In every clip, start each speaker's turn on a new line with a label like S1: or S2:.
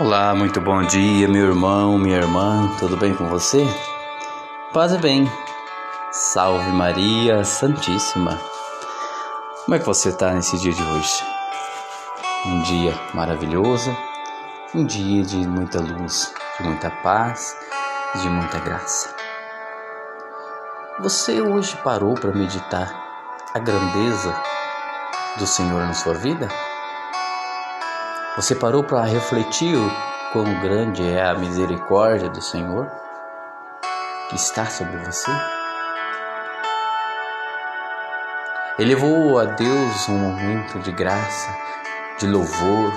S1: Olá, muito bom dia, meu irmão, minha irmã, tudo bem com você? Paz e bem, salve Maria Santíssima. Como é que você está nesse dia de hoje? Um dia maravilhoso, um dia de muita luz, de muita paz, de muita graça. Você hoje parou para meditar a grandeza do Senhor na sua vida? Você parou para refletir o quão grande é a misericórdia do Senhor que está sobre você? Elevou a Deus um momento de graça, de louvor.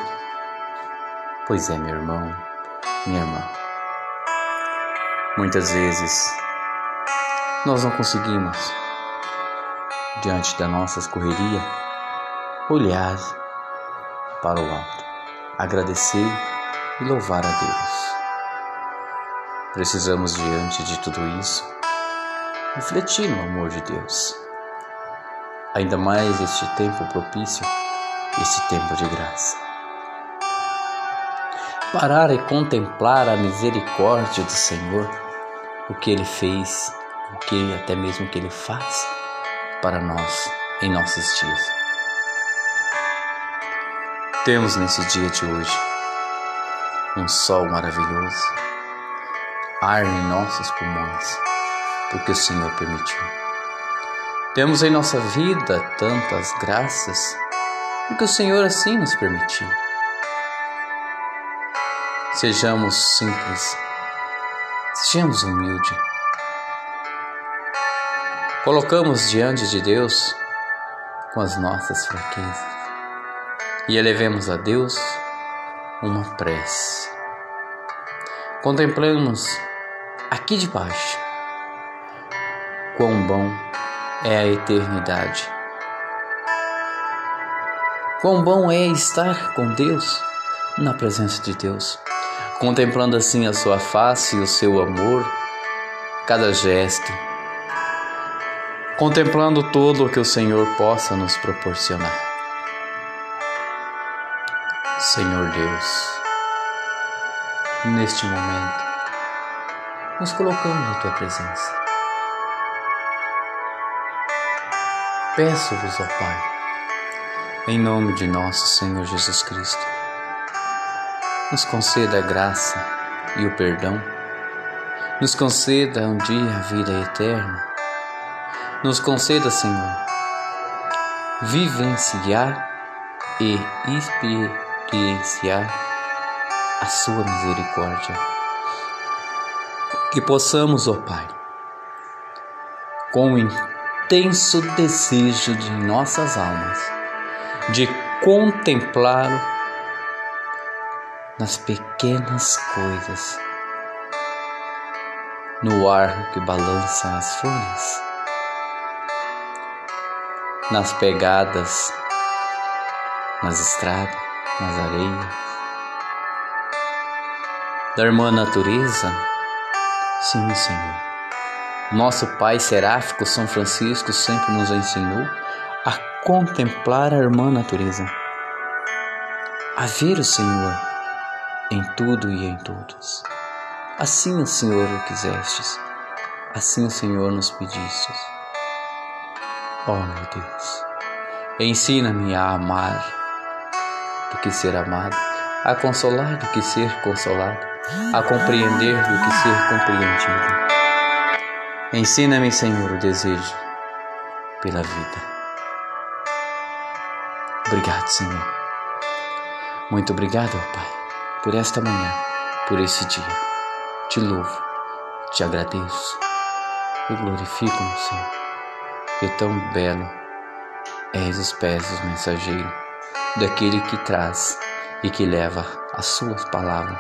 S1: Pois é, meu irmão, minha irmã. Muitas vezes nós não conseguimos, diante da nossa correria, olhar para o alto agradecer e louvar a Deus. Precisamos, diante de tudo isso, refletir no amor de Deus. Ainda mais este tempo propício, este tempo de graça. Parar e contemplar a misericórdia do Senhor, o que Ele fez, o que até mesmo que Ele faz para nós em nossos dias. Temos nesse dia de hoje um sol maravilhoso, ar em nossos pulmões, porque o Senhor permitiu. Temos em nossa vida tantas graças, porque o Senhor assim nos permitiu. Sejamos simples, sejamos humildes. Colocamos diante de Deus com as nossas fraquezas e elevemos a Deus uma prece. Contemplamos aqui de baixo quão bom é a eternidade. Quão bom é estar com Deus, na presença de Deus, contemplando assim a sua face e o seu amor, cada gesto, contemplando tudo o que o Senhor possa nos proporcionar. Senhor Deus, neste momento, nos colocamos na tua presença. Peço-vos, ó Pai, em nome de nosso Senhor Jesus Cristo, nos conceda a graça e o perdão, nos conceda um dia a vida eterna, nos conceda, Senhor, vivenciar e expiar experienciar a Sua misericórdia. Que possamos, ó oh Pai, com o intenso desejo de nossas almas, de contemplá-lo nas pequenas coisas, no ar que balança as folhas, nas pegadas, nas estradas, nas areias, da irmã natureza? Sim, Senhor. Nosso Pai seráfico São Francisco sempre nos ensinou a contemplar a irmã natureza, a ver o Senhor em tudo e em todos. Assim o Senhor o quisestes, assim o Senhor nos pedistes. Oh meu Deus, ensina-me a amar do que ser amado, a consolar do que ser consolado, a compreender do que ser compreendido. Ensina-me, Senhor, o desejo pela vida. Obrigado, Senhor. Muito obrigado, Pai, por esta manhã, por esse dia. Te louvo, te agradeço, eu glorifico no Senhor, que tão belo és os pés do mensageiro daquele que traz e que leva as suas palavras,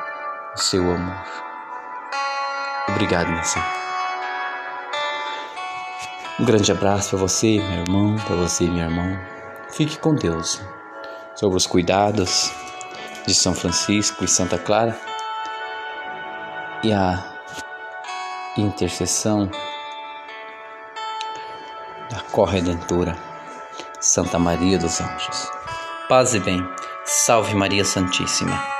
S1: o seu amor. Obrigado, nação. Um grande abraço para você, meu irmão, para você, minha irmã. Fique com Deus. Sob os cuidados de São Francisco e Santa Clara e a intercessão da corredentora Santa Maria dos Anjos. Paz e bem. Salve Maria Santíssima.